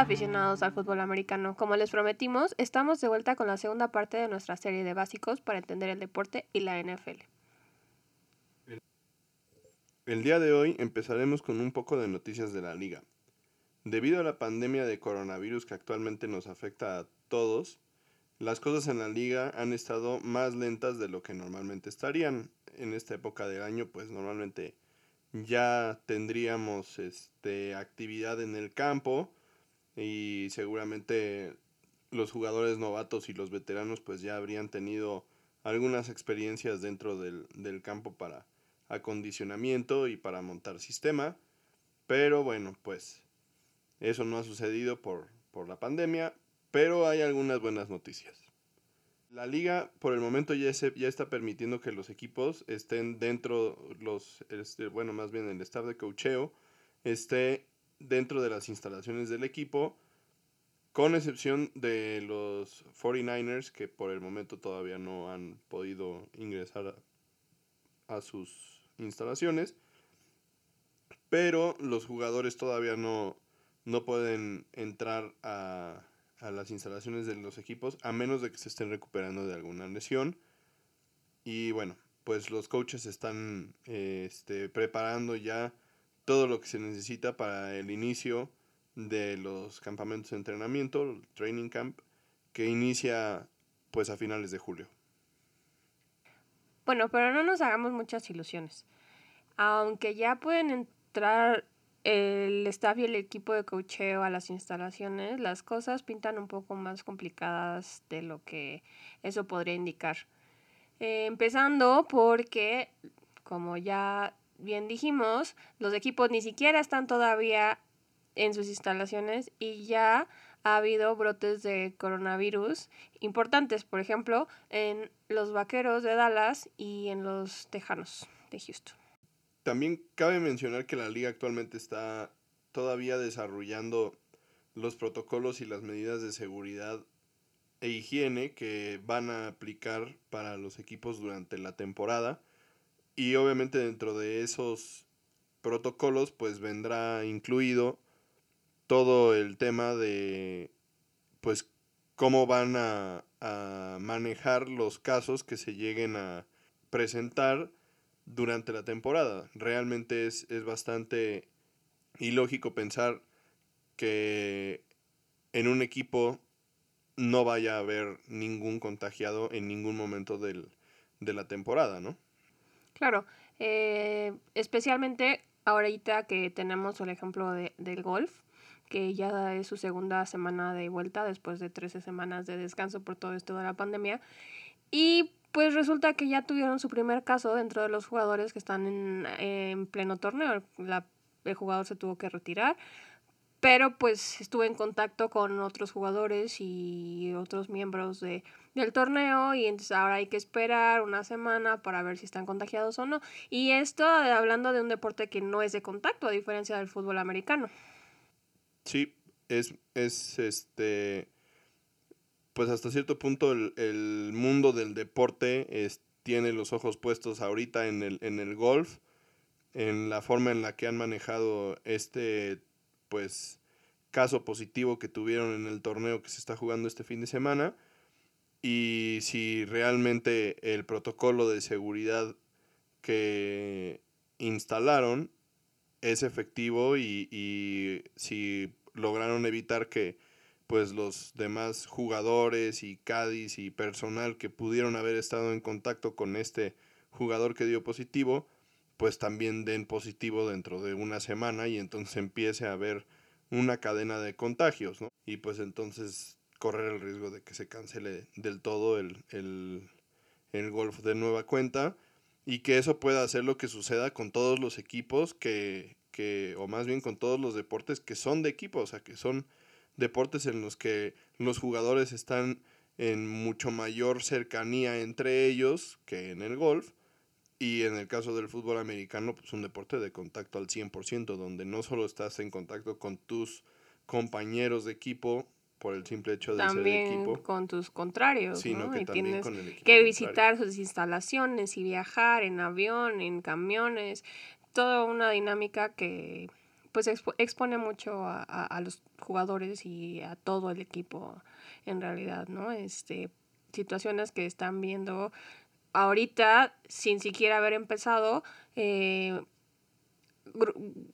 Aficionados al fútbol americano, como les prometimos, estamos de vuelta con la segunda parte de nuestra serie de básicos para entender el deporte y la NFL. El día de hoy empezaremos con un poco de noticias de la liga. Debido a la pandemia de coronavirus que actualmente nos afecta a todos, las cosas en la liga han estado más lentas de lo que normalmente estarían. En esta época del año, pues normalmente ya tendríamos este, actividad en el campo y seguramente los jugadores novatos y los veteranos pues ya habrían tenido algunas experiencias dentro del, del campo para acondicionamiento y para montar sistema. Pero bueno, pues eso no ha sucedido por, por la pandemia, pero hay algunas buenas noticias. La liga por el momento ya, se, ya está permitiendo que los equipos estén dentro, los, este, bueno, más bien el staff de cocheo esté dentro de las instalaciones del equipo, con excepción de los 49ers que por el momento todavía no han podido ingresar a, a sus instalaciones, pero los jugadores todavía no, no pueden entrar a, a las instalaciones de los equipos a menos de que se estén recuperando de alguna lesión. Y bueno, pues los coaches están este, preparando ya todo lo que se necesita para el inicio de los campamentos de entrenamiento, el training camp, que inicia pues a finales de julio. Bueno, pero no nos hagamos muchas ilusiones. Aunque ya pueden entrar el staff y el equipo de cocheo a las instalaciones, las cosas pintan un poco más complicadas de lo que eso podría indicar. Eh, empezando porque, como ya bien dijimos, los equipos ni siquiera están todavía en sus instalaciones y ya ha habido brotes de coronavirus importantes, por ejemplo, en los Vaqueros de Dallas y en los Tejanos de Houston. También cabe mencionar que la liga actualmente está todavía desarrollando los protocolos y las medidas de seguridad e higiene que van a aplicar para los equipos durante la temporada. Y obviamente dentro de esos protocolos pues vendrá incluido todo el tema de pues cómo van a, a manejar los casos que se lleguen a presentar durante la temporada. Realmente es, es bastante ilógico pensar que en un equipo no vaya a haber ningún contagiado en ningún momento del, de la temporada, ¿no? Claro, eh, especialmente ahorita que tenemos el ejemplo de, del golf, que ya es su segunda semana de vuelta después de 13 semanas de descanso por todo esto de la pandemia. Y pues resulta que ya tuvieron su primer caso dentro de los jugadores que están en, en pleno torneo. La, el jugador se tuvo que retirar, pero pues estuve en contacto con otros jugadores y otros miembros de, del torneo y entonces ahora hay que esperar una semana para ver si están contagiados o no. Y esto hablando de un deporte que no es de contacto, a diferencia del fútbol americano. Sí, es, es este pues hasta cierto punto el, el mundo del deporte tiene los ojos puestos ahorita en el, en el golf, en la forma en la que han manejado este, pues, caso positivo que tuvieron en el torneo que se está jugando este fin de semana. Y si realmente el protocolo de seguridad que instalaron es efectivo y, y si lograron evitar que pues los demás jugadores y Cádiz y personal que pudieron haber estado en contacto con este jugador que dio positivo, pues también den positivo dentro de una semana y entonces empiece a haber una cadena de contagios, ¿no? Y pues entonces correr el riesgo de que se cancele del todo el, el, el golf de nueva cuenta y que eso pueda hacer lo que suceda con todos los equipos que, que, o más bien con todos los deportes que son de equipo, o sea, que son deportes en los que los jugadores están en mucho mayor cercanía entre ellos que en el golf. Y en el caso del fútbol americano, pues un deporte de contacto al 100%, donde no solo estás en contacto con tus compañeros de equipo por el simple hecho de ser de equipo. con tus contrarios, sino ¿no? que y también tienes con el equipo que contrario. visitar sus instalaciones y viajar en avión, en camiones, toda una dinámica que pues expone mucho a, a, los jugadores y a todo el equipo en realidad, ¿no? Este, situaciones que están viendo ahorita sin siquiera haber empezado eh,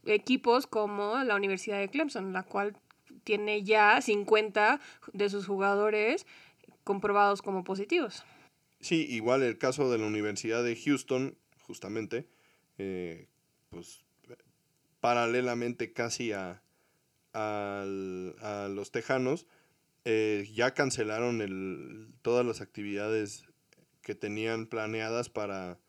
equipos como la Universidad de Clemson, la cual tiene ya 50 de sus jugadores comprobados como positivos. Sí, igual el caso de la Universidad de Houston, justamente, eh, pues paralelamente casi a, los Tejanos, eh, ya cancelaron el, todas las actividades que tenían planeadas para,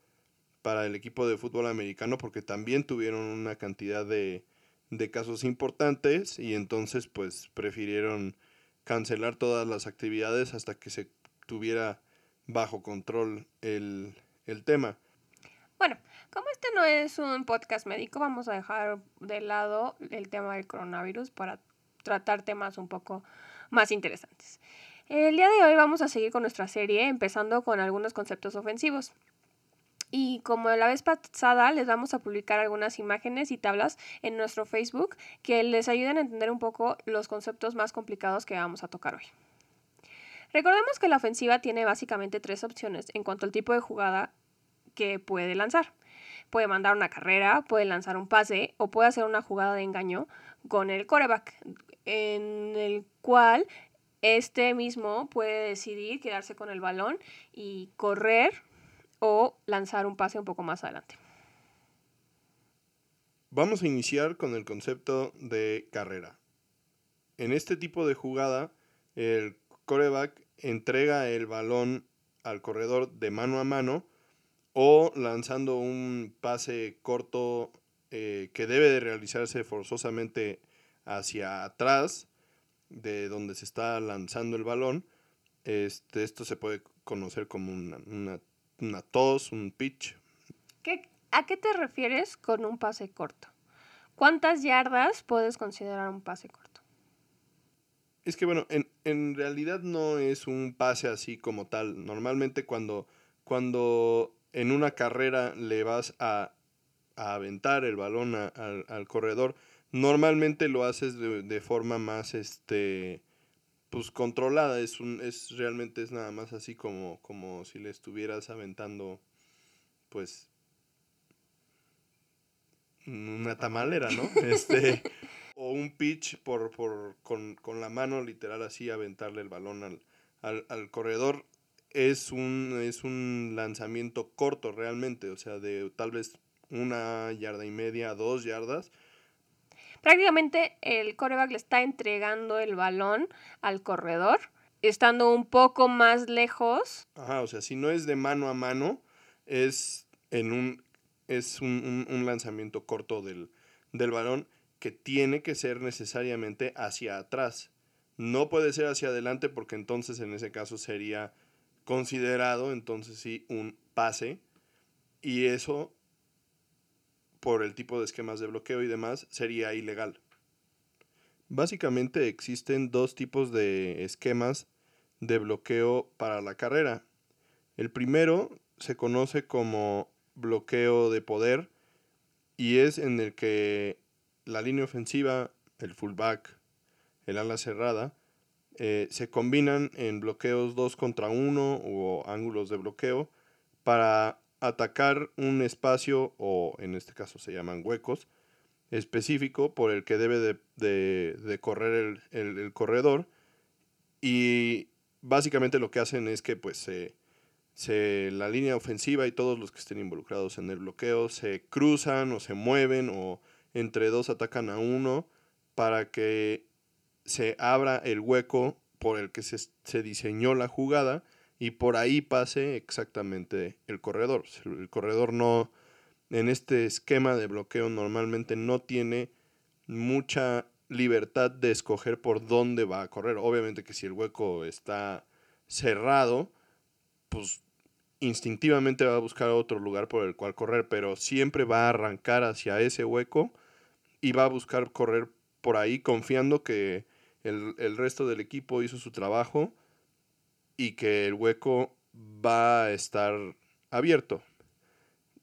para el equipo de fútbol americano porque también tuvieron una cantidad de, de casos importantes y entonces pues prefirieron cancelar todas las actividades hasta que se tuviera bajo control el, el tema. Bueno, como este no es un podcast médico, vamos a dejar de lado el tema del coronavirus para tratar temas un poco más interesantes. El día de hoy vamos a seguir con nuestra serie, empezando con algunos conceptos ofensivos. Y como la vez pasada, les vamos a publicar algunas imágenes y tablas en nuestro Facebook que les ayuden a entender un poco los conceptos más complicados que vamos a tocar hoy. Recordemos que la ofensiva tiene básicamente tres opciones en cuanto al tipo de jugada que puede lanzar. Puede mandar una carrera, puede lanzar un pase o puede hacer una jugada de engaño con el coreback, en el cual este mismo puede decidir quedarse con el balón y correr o lanzar un pase un poco más adelante. Vamos a iniciar con el concepto de carrera. En este tipo de jugada, el coreback entrega el balón al corredor de mano a mano o lanzando un pase corto eh, que debe de realizarse forzosamente hacia atrás de donde se está lanzando el balón. Este, esto se puede conocer como una, una, tos, un pitch. ¿A qué te refieres con un pase corto? ¿Cuántas yardas puedes considerar un pase corto? Es que bueno, en, en realidad no es un pase así como tal. Normalmente cuando, cuando en una carrera le vas a, a aventar el balón al, al corredor, Normalmente lo haces de, forma más, este, pues controlada. Es un, es realmente es nada más así como, como si le estuvieras aventando, pues, una tamalera, ¿no? Este, o un pitch por, por, con, con, la mano literal así aventarle el balón al, al, al corredor. Es un, es un lanzamiento corto realmente, o sea, de tal vez una yarda y media, dos yardas Prácticamente el coreback le está entregando el balón al corredor, estando un poco más lejos. Ajá, o sea, si no es de mano a mano, es en un es un, lanzamiento corto del, del balón que tiene que ser necesariamente hacia atrás. No puede ser hacia adelante porque entonces en ese caso sería considerado entonces sí un pase y eso por el tipo de esquemas de bloqueo y demás, sería ilegal. Básicamente existen dos tipos de esquemas de bloqueo para la carrera. El primero se conoce como bloqueo de poder y es en el que la línea ofensiva, el fullback, el ala cerrada, eh, se combinan en bloqueos 2 contra 1 o ángulos de bloqueo para atacar un espacio, o en este caso se llaman huecos, específico por el que debe de, correr el, corredor. Y básicamente lo que hacen es que pues se, la línea ofensiva y todos los que estén involucrados en el bloqueo se cruzan o se mueven o entre dos atacan a uno para que se abra el hueco por el que se, se diseñó la jugada y por ahí pase exactamente el corredor. El corredor no, en este esquema de bloqueo normalmente no tiene mucha libertad de escoger por dónde va a correr. Obviamente que si el hueco está cerrado, pues instintivamente va a buscar otro lugar por el cual correr, pero siempre va a arrancar hacia ese hueco y va a buscar correr por ahí confiando que el, el resto del equipo hizo su trabajo y que el hueco va a estar abierto.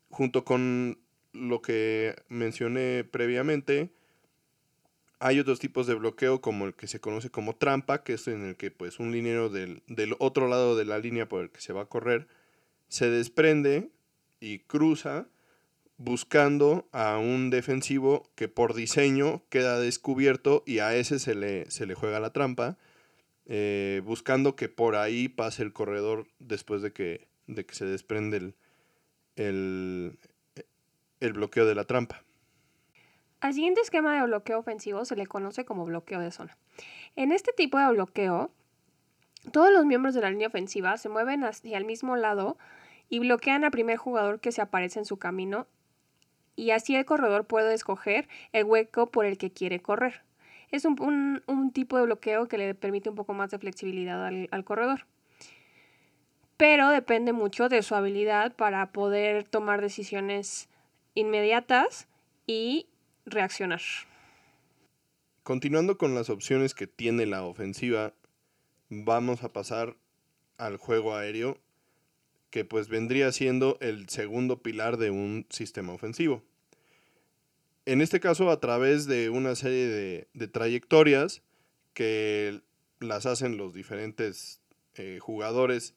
Junto con lo que mencioné previamente, Hay otros tipos de bloqueo como el que se conoce como trampa, que es en el que pues un liniero del, del otro lado de la línea por el que se va a correr se desprende y cruza buscando a un defensivo que por diseño queda descubierto y a ese se le, se le juega la trampa, eh, buscando que por ahí pase el corredor después de que, de que se desprende el, el, el bloqueo de la trampa. Al siguiente esquema de bloqueo ofensivo se le conoce como bloqueo de zona. En este tipo de bloqueo, todos los miembros de la línea ofensiva se mueven hacia el mismo lado y bloquean al primer jugador que se aparece en su camino y así el corredor puede escoger el hueco por el que quiere correr. Es un, tipo de bloqueo que le permite un poco más de flexibilidad al, al corredor. Pero depende mucho de su habilidad para poder tomar decisiones inmediatas y reaccionar. Continuando con las opciones que tiene la ofensiva, vamos a pasar al juego aéreo que pues vendría siendo el segundo pilar de un sistema ofensivo. En este caso, a través de una serie de, trayectorias que las hacen los diferentes eh, jugadores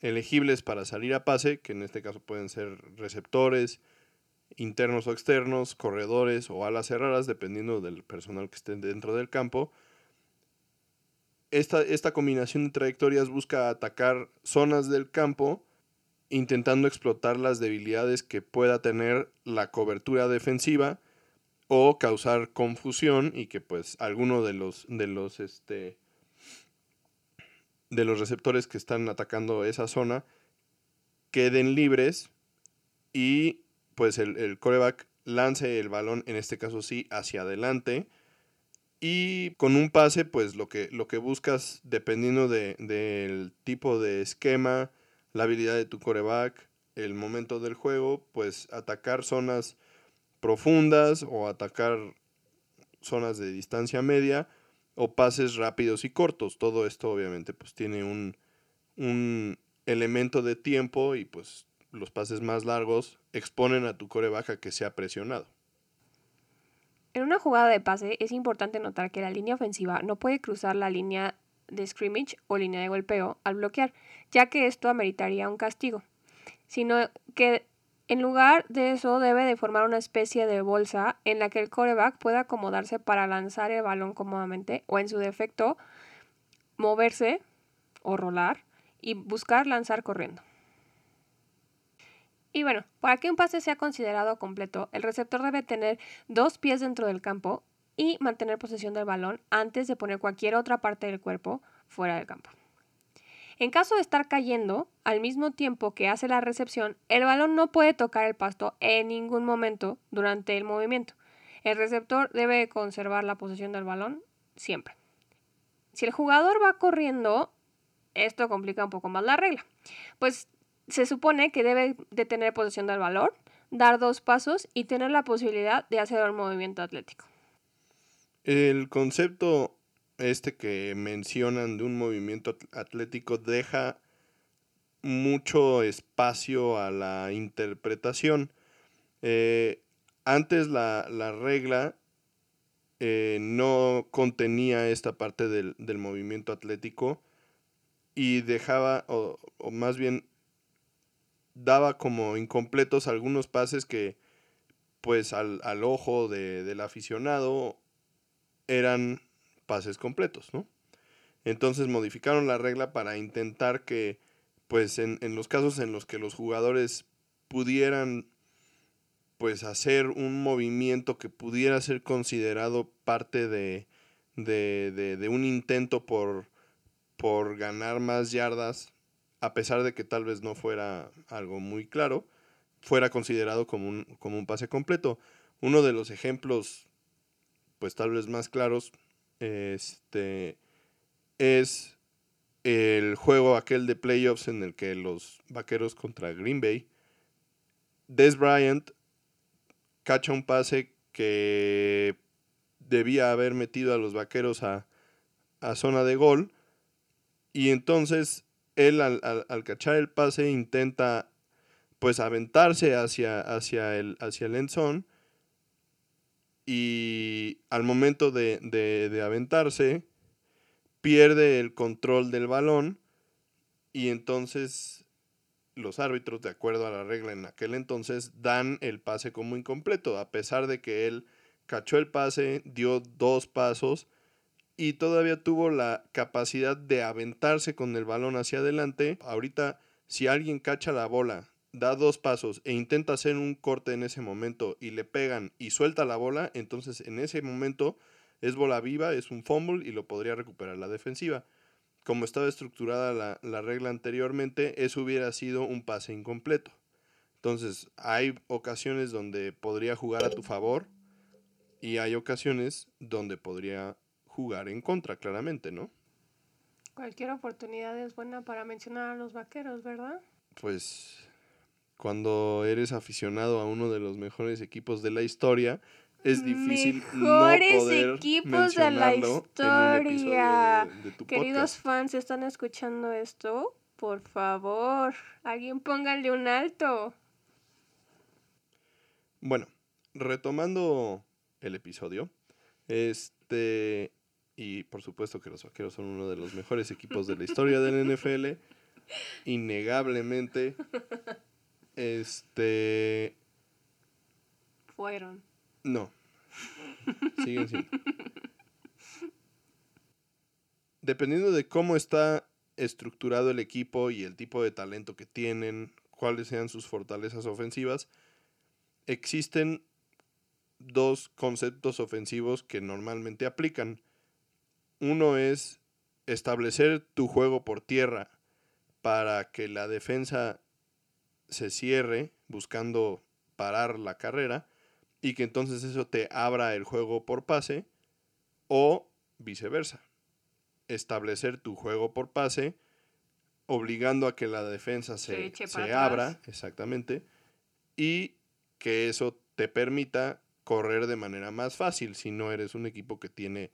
elegibles para salir a pase, que en este caso pueden ser receptores, internos o externos, corredores o alas cerradas, dependiendo del personal que esté dentro del campo. Esta, esta combinación de trayectorias busca atacar zonas del campo intentando explotar las debilidades que pueda tener la cobertura defensiva o causar confusión y que pues alguno de los de los este de los receptores que están atacando esa zona queden libres y pues el, el coreback lance el balón, en este caso sí, hacia adelante. Y con un pase, pues lo que, lo que buscas, dependiendo del tipo de esquema, la habilidad de tu coreback, el momento del juego, pues atacar zonas profundas o atacar zonas de distancia media o pases rápidos y cortos. Todo esto obviamente pues tiene un, un elemento de tiempo y pues los pases más largos exponen a tu coreback a que sea presionado. En una jugada de pase es importante notar que la línea ofensiva no puede cruzar la línea de scrimmage o línea de golpeo al bloquear, ya que esto ameritaría un castigo, sino que en lugar de eso debe de formar una especie de bolsa en la que el coreback pueda acomodarse para lanzar el balón cómodamente o en su defecto moverse o rolar y buscar lanzar corriendo. Y bueno, para que un pase sea considerado completo, el receptor debe tener dos pies dentro del campo y mantener posesión del balón antes de poner cualquier otra parte del cuerpo fuera del campo. En caso de estar cayendo al mismo tiempo que hace la recepción, el balón no puede tocar el pasto en ningún momento durante el movimiento. El receptor debe conservar la posesión del balón siempre. Si el jugador va corriendo, esto complica un poco más la regla. Pues se supone que debe de tener posesión del balón, dar dos pasos y tener la posibilidad de hacer un movimiento atlético. El concepto este que mencionan de un movimiento atlético deja mucho espacio a la interpretación. Eh, antes la, regla eh, no contenía esta parte del, movimiento atlético y dejaba, o, más bien daba como incompletos algunos pases que pues al, ojo del aficionado eran pases completos, ¿no? Entonces modificaron la regla para intentar que, pues en, los casos en los que los jugadores pudieran, pues hacer un movimiento que pudiera ser considerado parte de, de, de, un intento por, por ganar más yardas, a pesar de que tal vez no fuera algo muy claro, fuera considerado como un, como un pase completo. Uno de los ejemplos pues tal vez más claros, este, es el juego aquel de playoffs en el que los vaqueros contra Green Bay, Des Bryant cacha un pase que debía haber metido a los vaqueros a, zona de gol y entonces él al, al, cachar el pase intenta pues aventarse hacia, hacia el, hacia y al momento de, de, de aventarse, pierde el control del balón y entonces los árbitros, de acuerdo a la regla en aquel entonces, dan el pase como incompleto, a pesar de que él cachó el pase, dio dos pasos y todavía tuvo la capacidad de aventarse con el balón hacia adelante. Ahorita, si alguien cacha la bola, da dos pasos e intenta hacer un corte en ese momento y le pegan y suelta la bola, entonces en ese momento es bola viva, es un fumble y lo podría recuperar la defensiva como estaba estructurada la, regla anteriormente, eso hubiera sido un pase incompleto. Entonces, hay ocasiones donde podría jugar a tu favor y hay ocasiones donde podría jugar en contra, claramente, ¿no? Cualquier oportunidad es buena para mencionar a los vaqueros, ¿verdad? Pues cuando eres aficionado a uno de los mejores equipos de la historia, es difícil Mejores no poder equipos de la historia. Queridos fans, ¿están escuchando esto? Por favor, alguien póngale un alto. Bueno, retomando el episodio, este y por supuesto que los vaqueros son uno de los mejores equipos de la historia del NFL, innegablemente este fueron no. Siguen siendo. Dependiendo de cómo está estructurado el equipo y el tipo de talento que tienen, cuáles sean sus fortalezas ofensivas, existen dos conceptos ofensivos que normalmente aplican. Uno es establecer tu juego por tierra para que la defensa se cierre buscando parar la carrera y que entonces eso te abra el juego por pase o viceversa. Establecer tu juego por pase obligando a que la defensa se, se, abra, exactamente, y que eso te permita correr de manera más fácil si no eres un equipo que tiene,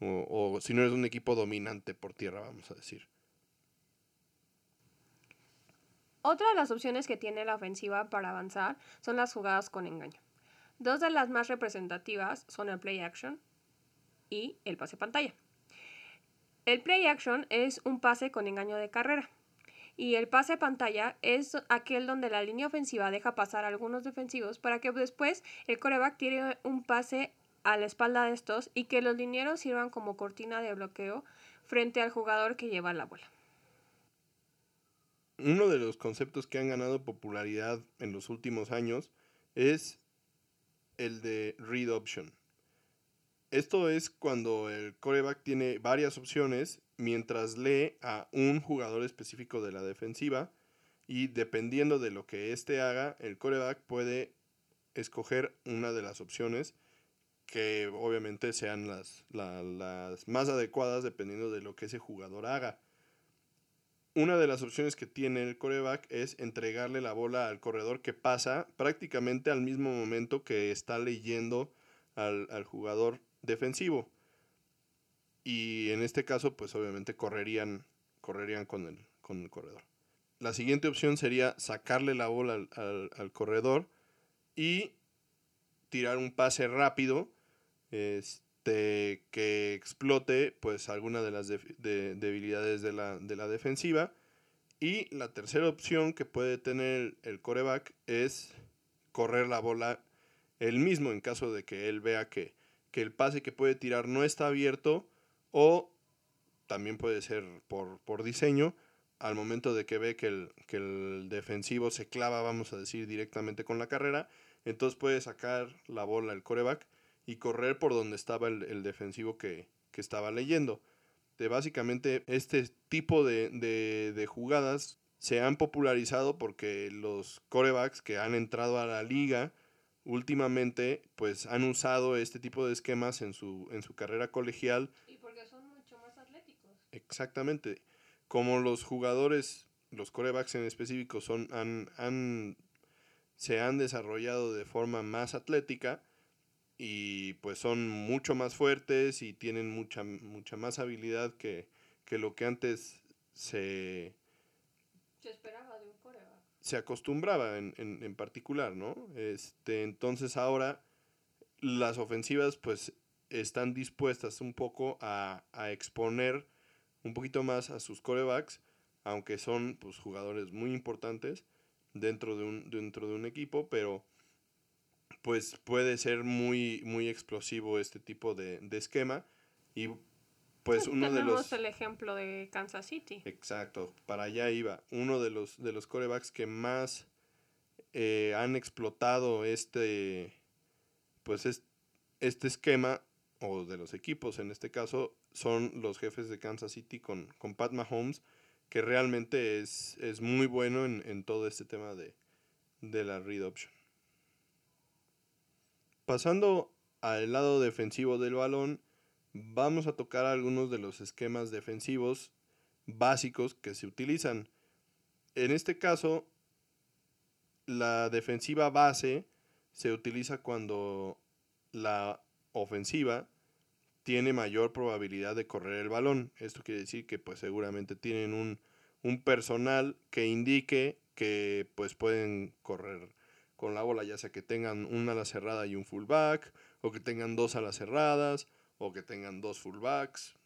o, o si no eres un equipo dominante por tierra, vamos a decir. Otra de las opciones que tiene la ofensiva para avanzar son las jugadas con engaño. Dos de las más representativas son el play action y el pase pantalla. El play action es un pase con engaño de carrera y el pase pantalla es aquel donde la línea ofensiva deja pasar a algunos defensivos para que después el coreback tire un pase a la espalda de estos y que los linieros sirvan como cortina de bloqueo frente al jugador que lleva la bola. Uno de los conceptos que han ganado popularidad en los últimos años es el de read option. Esto es cuando el coreback tiene varias opciones mientras lee a un jugador específico de la defensiva y dependiendo de lo que éste haga, el coreback puede escoger una de las opciones que obviamente sean las, las más adecuadas dependiendo de lo que ese jugador haga. Una de las opciones que tiene el coreback es entregarle la bola al corredor que pasa prácticamente al mismo momento que está leyendo al, jugador defensivo. Y en este caso, pues obviamente correrían, correrían con, el, con el corredor. La siguiente opción sería sacarle la bola al, al corredor y tirar un pase rápido. Que explote pues alguna de las debilidades de la, defensiva. Y la tercera opción que puede tener el coreback es correr la bola él mismo en caso de que él vea que, el pase que puede tirar no está abierto o también puede ser por, por diseño al momento de que ve que el, que el defensivo se clava, vamos a decir, directamente con la carrera, entonces puede sacar la bola el coreback y correr por donde estaba el, defensivo que, estaba leyendo. De básicamente este tipo de, jugadas se han popularizado porque los corebacks que han entrado a la liga últimamente pues han usado este tipo de esquemas en su, en su carrera colegial. Y porque son mucho más atléticos. Exactamente. Como los jugadores, los corebacks en específico, son, han, han, se han desarrollado de forma más atlética, y pues son mucho más fuertes y tienen mucha, mucha más habilidad que, lo que antes se... Se esperaba de un Se acostumbraba en, en, particular, ¿no? Este, entonces ahora las ofensivas pues están dispuestas un poco a, exponer un poquito más a sus corebacks, aunque son pues, jugadores muy importantes dentro de un, dentro de un equipo, pero pues puede ser muy, muy explosivo este tipo de, esquema. Y pues uno de los... el ejemplo de Kansas City. Exacto, para allá iba. Uno de los, de los corebacks que más eh, han explotado este, pues este esquema, o de los equipos en este caso, son los jefes de Kansas City con, con Pat Mahomes, que realmente es, es muy bueno en, en, todo este tema de, de la read option. Pasando al lado defensivo del balón, vamos a tocar algunos de los esquemas defensivos básicos que se utilizan. En este caso, la defensiva base se utiliza cuando la ofensiva tiene mayor probabilidad de correr el balón. Esto quiere decir que pues seguramente tienen un, personal que indique que pues pueden correr con la bola, ya sea que tengan una ala cerrada y un fullback, o que tengan dos alas cerradas, o que tengan dos fullbacks,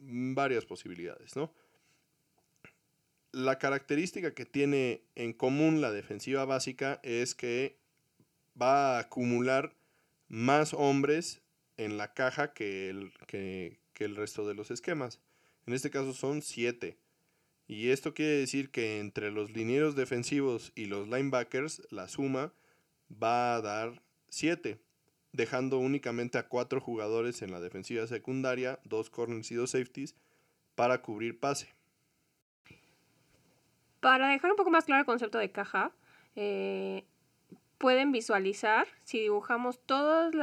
varias posibilidades, ¿no? La característica que tiene en común la defensiva básica es que va a acumular más hombres en la caja que el, que, el resto de los esquemas. En este caso son siete. Y esto quiere decir que entre los linieros defensivos y los linebackers, la suma va a dar 7, dejando únicamente a cuatro jugadores en la defensiva secundaria, dos corners y dos safeties, para cubrir pase. Para dejar un poco más claro el concepto de caja, eh, pueden visualizar, si dibujamos todos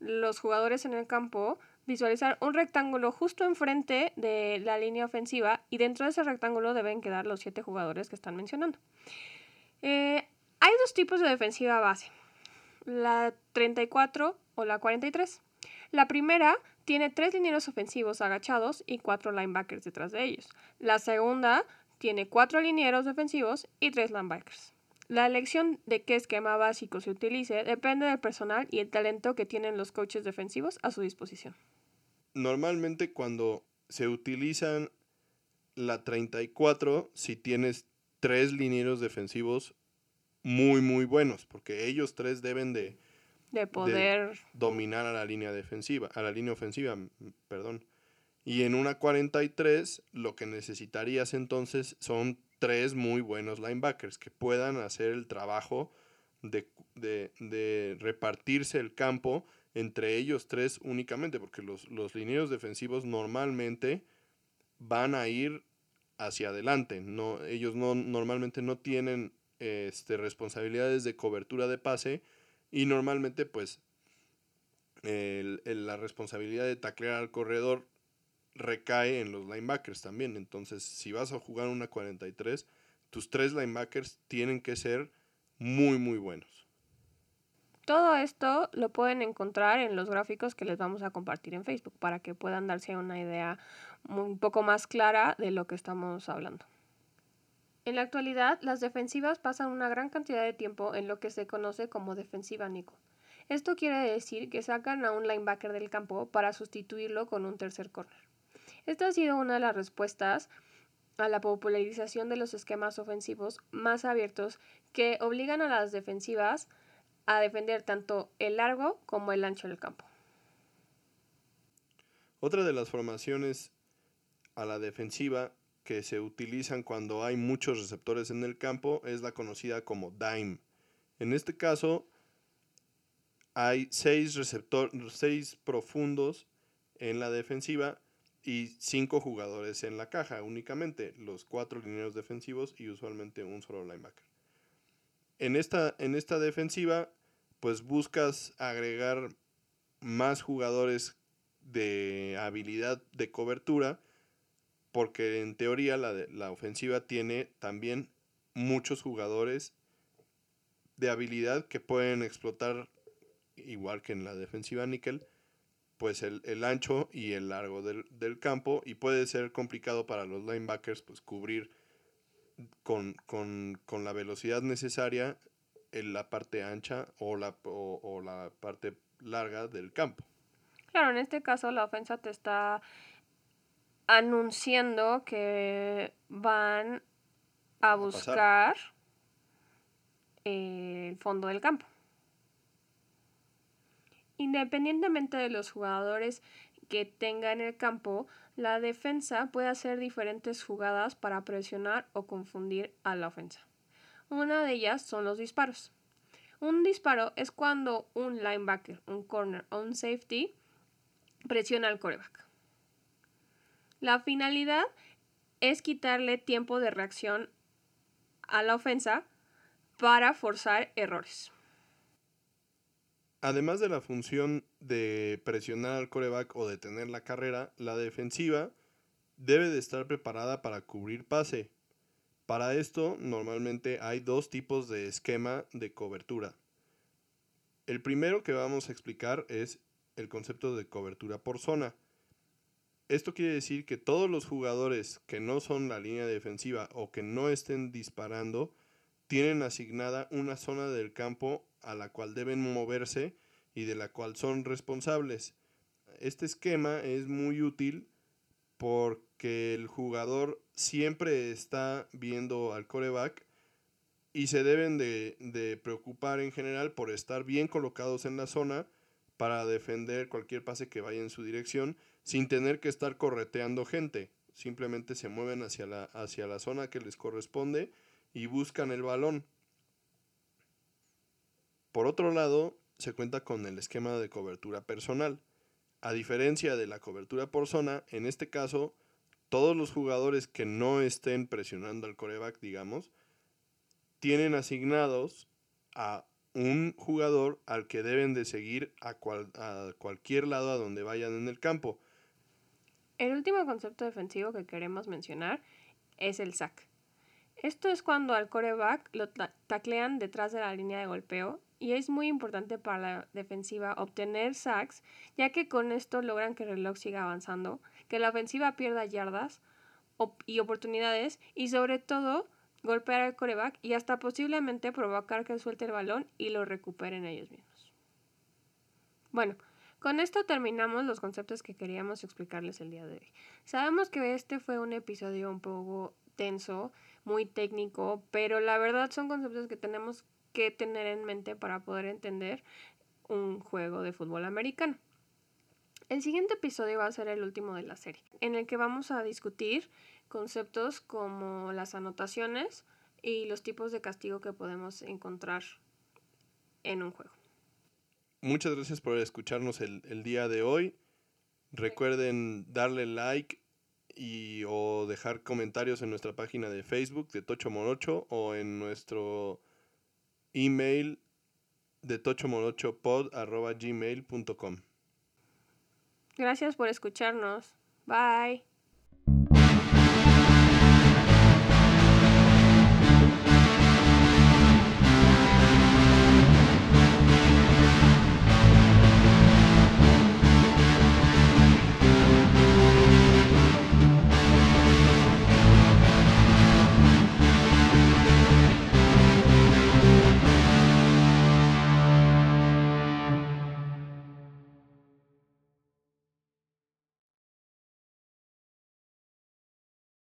los jugadores en el campo, visualizar un rectángulo justo enfrente de la línea ofensiva y dentro de ese rectángulo deben quedar los siete jugadores que están mencionando. Eh, hay dos tipos de defensiva base, la 34 o la 43. La primera tiene tres linieros ofensivos agachados y cuatro linebackers detrás de ellos. La segunda tiene cuatro linieros defensivos y tres linebackers. La elección de qué esquema básico se utilice depende del personal y el talento que tienen los coaches defensivos a su disposición. Normalmente cuando se utilizan la 34, si tienes tres linieros defensivos muy, muy buenos, porque ellos tres deben de, de poder dominar a la línea defensiva, a la línea ofensiva, perdón. Y en una 43 lo que necesitarías entonces son tres muy buenos linebackers que puedan hacer el trabajo de, de, repartirse el campo entre ellos tres únicamente, porque los, los lineros defensivos normalmente van a ir hacia adelante. No, ellos no, normalmente no tienen este, responsabilidades de cobertura de pase y normalmente pues la responsabilidad de taclear al corredor recae en los linebackers también. Entonces, si vas a jugar una 43, tus tres linebackers tienen que ser muy, muy buenos. Todo esto lo pueden encontrar en los gráficos que les vamos a compartir en Facebook para que puedan darse una idea un poco más clara de lo que estamos hablando. En la actualidad, las defensivas pasan una gran cantidad de tiempo en lo que se conoce como defensiva nickel. Esto quiere decir que sacan a un linebacker del campo para sustituirlo con un tercer corner. Esta ha sido una de las respuestas a la popularización de los esquemas ofensivos más abiertos que obligan a las defensivas a defender tanto el largo como el ancho del campo. Otra de las formaciones a la defensiva que se utilizan cuando hay muchos receptores en el campo es la conocida como dime. En este caso hay seis receptores, seis profundos en la defensiva y cinco jugadores en la caja únicamente, los cuatro lineros defensivos y usualmente un solo linebacker. En esta, en esta defensiva, pues buscas agregar más jugadores de habilidad de cobertura, porque en teoría la, la ofensiva tiene también muchos jugadores de habilidad que pueden explotar, igual que en la defensiva níquel, pues el, ancho y el largo del, campo y puede ser complicado para los linebackers pues cubrir con, la velocidad necesaria en la parte ancha o la, o, la parte larga del campo. Claro, en este caso la ofensa te está anunciando que van a buscar el fondo del campo. Independientemente de los jugadores que tenga en el campo, la defensa puede hacer diferentes jugadas para presionar o confundir a la ofensa. Una de ellas son los disparos. Un disparo es cuando un linebacker, un corner o un safety presiona al coreback. La finalidad es quitarle tiempo de reacción a la ofensa para forzar errores. Además de la función de presionar al coreback o detener la carrera, la defensiva debe de estar preparada para cubrir pase. Para esto normalmente hay dos tipos de esquema de cobertura. El primero que vamos a explicar es el concepto de cobertura por zona. Esto quiere decir que todos los jugadores que no son la línea defensiva o que no estén disparando tienen asignada una zona del campo a la cual deben moverse y de la cual son responsables. Este esquema es muy útil porque el jugador siempre está viendo al coreback y se deben de, de, preocupar en general por estar bien colocados en la zona para defender cualquier pase que vaya en su dirección sin tener que estar correteando gente. Simplemente se mueven hacia la, hacia la zona que les corresponde y buscan el balón. Por otro lado, se cuenta con el esquema de cobertura personal. A diferencia de la cobertura por zona, en este caso, todos los jugadores que no estén presionando al coreback, digamos, tienen asignados a un jugador al que deben de seguir a, a cualquier lado a donde vayan en el campo. El último concepto defensivo que queremos mencionar es el sack. Esto es cuando al coreback lo taclean detrás de la línea de golpeo y es muy importante para la defensiva obtener sacks, ya que con esto logran que el reloj siga avanzando, que la ofensiva pierda yardas y oportunidades y sobre todo golpear al coreback y hasta posiblemente provocar que suelte el balón y lo recuperen ellos mismos. Bueno, con esto terminamos los conceptos que queríamos explicarles el día de hoy. Sabemos que este fue un episodio un poco tenso, muy técnico, pero la verdad son conceptos que tenemos que tener en mente para poder entender un juego de fútbol americano. El siguiente episodio va a ser el último de la serie, en el que vamos a discutir conceptos como las anotaciones y los tipos de castigo que podemos encontrar en un juego. Muchas gracias por escucharnos el, el día de hoy. Recuerden darle like y o dejar comentarios en nuestra página de Facebook de Tocho Morocho o en nuestro email de tochomorochopod.gmail.com Gracias por escucharnos. Bye.